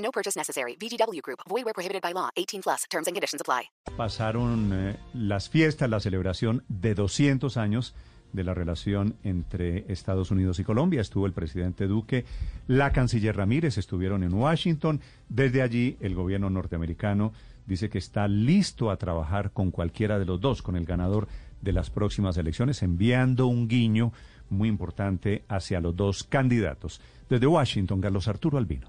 No purchase necessary. VGW Group. Void where prohibited by law. 18 plus. Terms and conditions apply. Pasaron eh, las fiestas, la celebración de 200 años de la relación entre Estados Unidos y Colombia. Estuvo el presidente Duque, la canciller Ramírez, estuvieron en Washington. Desde allí, el gobierno norteamericano dice que está listo a trabajar con cualquiera de los dos, con el ganador de las próximas elecciones, enviando un guiño muy importante hacia los dos candidatos. Desde Washington, Carlos Arturo Albino.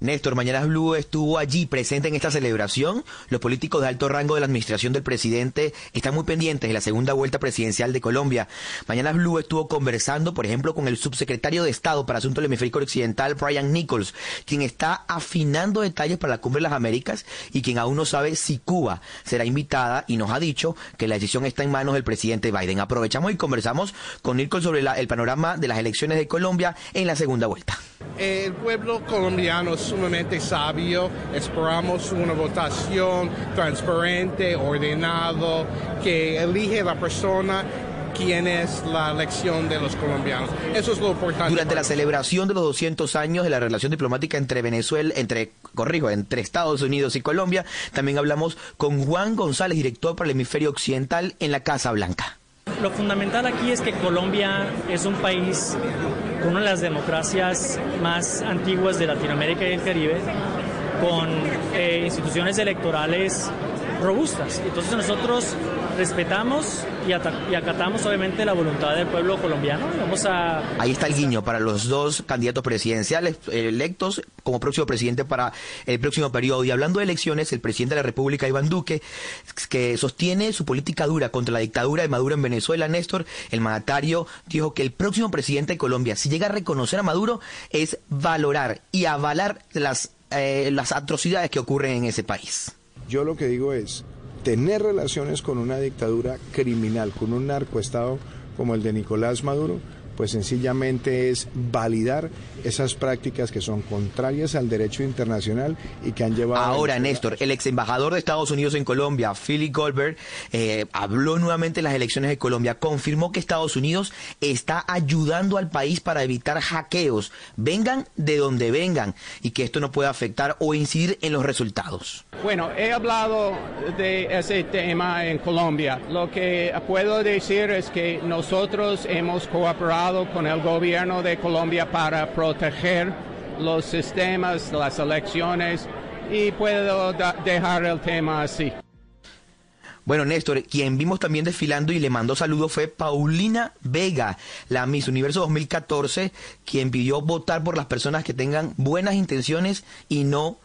Néstor, Mañanas Blue estuvo allí presente en esta celebración. Los políticos de alto rango de la administración del presidente están muy pendientes de la segunda vuelta presidencial de Colombia. Mañanas Blue estuvo conversando, por ejemplo, con el subsecretario de Estado para Asuntos del Hemisferio Occidental, Brian Nichols, quien está afinando detalles para la Cumbre de las Américas y quien aún no sabe si Cuba será invitada y nos ha dicho que la decisión está en manos del presidente Biden. Aprovechamos y conversamos con Nichols sobre la- el panorama de las elecciones de Colombia en la segunda vuelta. El pueblo colombiano es sumamente sabio. Esperamos una votación transparente, ordenado, que elige la persona quien es la elección de los colombianos. Eso es lo importante. Durante la celebración de los 200 años de la relación diplomática entre Venezuela, entre, corrijo, entre Estados Unidos y Colombia, también hablamos con Juan González, director para el hemisferio occidental en la Casa Blanca. Lo fundamental aquí es que Colombia es un país una de las democracias más antiguas de Latinoamérica y el Caribe, con eh, instituciones electorales robustas. Entonces nosotros respetamos y, ata- y acatamos obviamente la voluntad del pueblo colombiano. Vamos a Ahí está el guiño para los dos candidatos presidenciales electos como próximo presidente para el próximo periodo. Y hablando de elecciones, el presidente de la República, Iván Duque, que sostiene su política dura contra la dictadura de Maduro en Venezuela, Néstor, el mandatario dijo que el próximo presidente de Colombia, si llega a reconocer a Maduro, es valorar y avalar las, eh, las atrocidades que ocurren en ese país. Yo lo que digo es tener relaciones con una dictadura criminal, con un narcoestado como el de Nicolás Maduro, pues sencillamente es validar esas prácticas que son contrarias al derecho internacional y que han llevado... a Ahora, Néstor, el ex embajador de Estados Unidos en Colombia, Philip Goldberg, eh, habló nuevamente en las elecciones de Colombia, confirmó que Estados Unidos está ayudando al país para evitar hackeos, vengan de donde vengan, y que esto no puede afectar o incidir en los resultados. Bueno, he hablado de ese tema en Colombia. Lo que puedo decir es que nosotros hemos cooperado con el gobierno de Colombia para proteger los sistemas, las elecciones y puedo dejar el tema así. Bueno, Néstor, quien vimos también desfilando y le mandó saludos fue Paulina Vega, la Miss Universo 2014, quien pidió votar por las personas que tengan buenas intenciones y no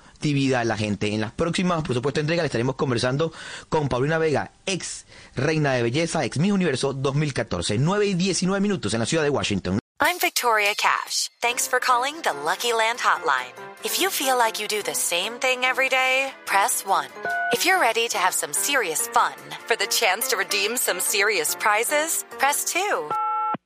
la gente. En las próximas, por supuesto, estaremos conversando con Paulina Vega, ex reina de belleza, ex Miss Universo 2014. 9 y 19 minutos en la ciudad de Washington. I'm Victoria Cash. Thanks for calling the Lucky Land Hotline. If you feel like you do the same thing every day, press 1. If you're ready to have some serious fun for the chance to redeem some serious prizes, press 2.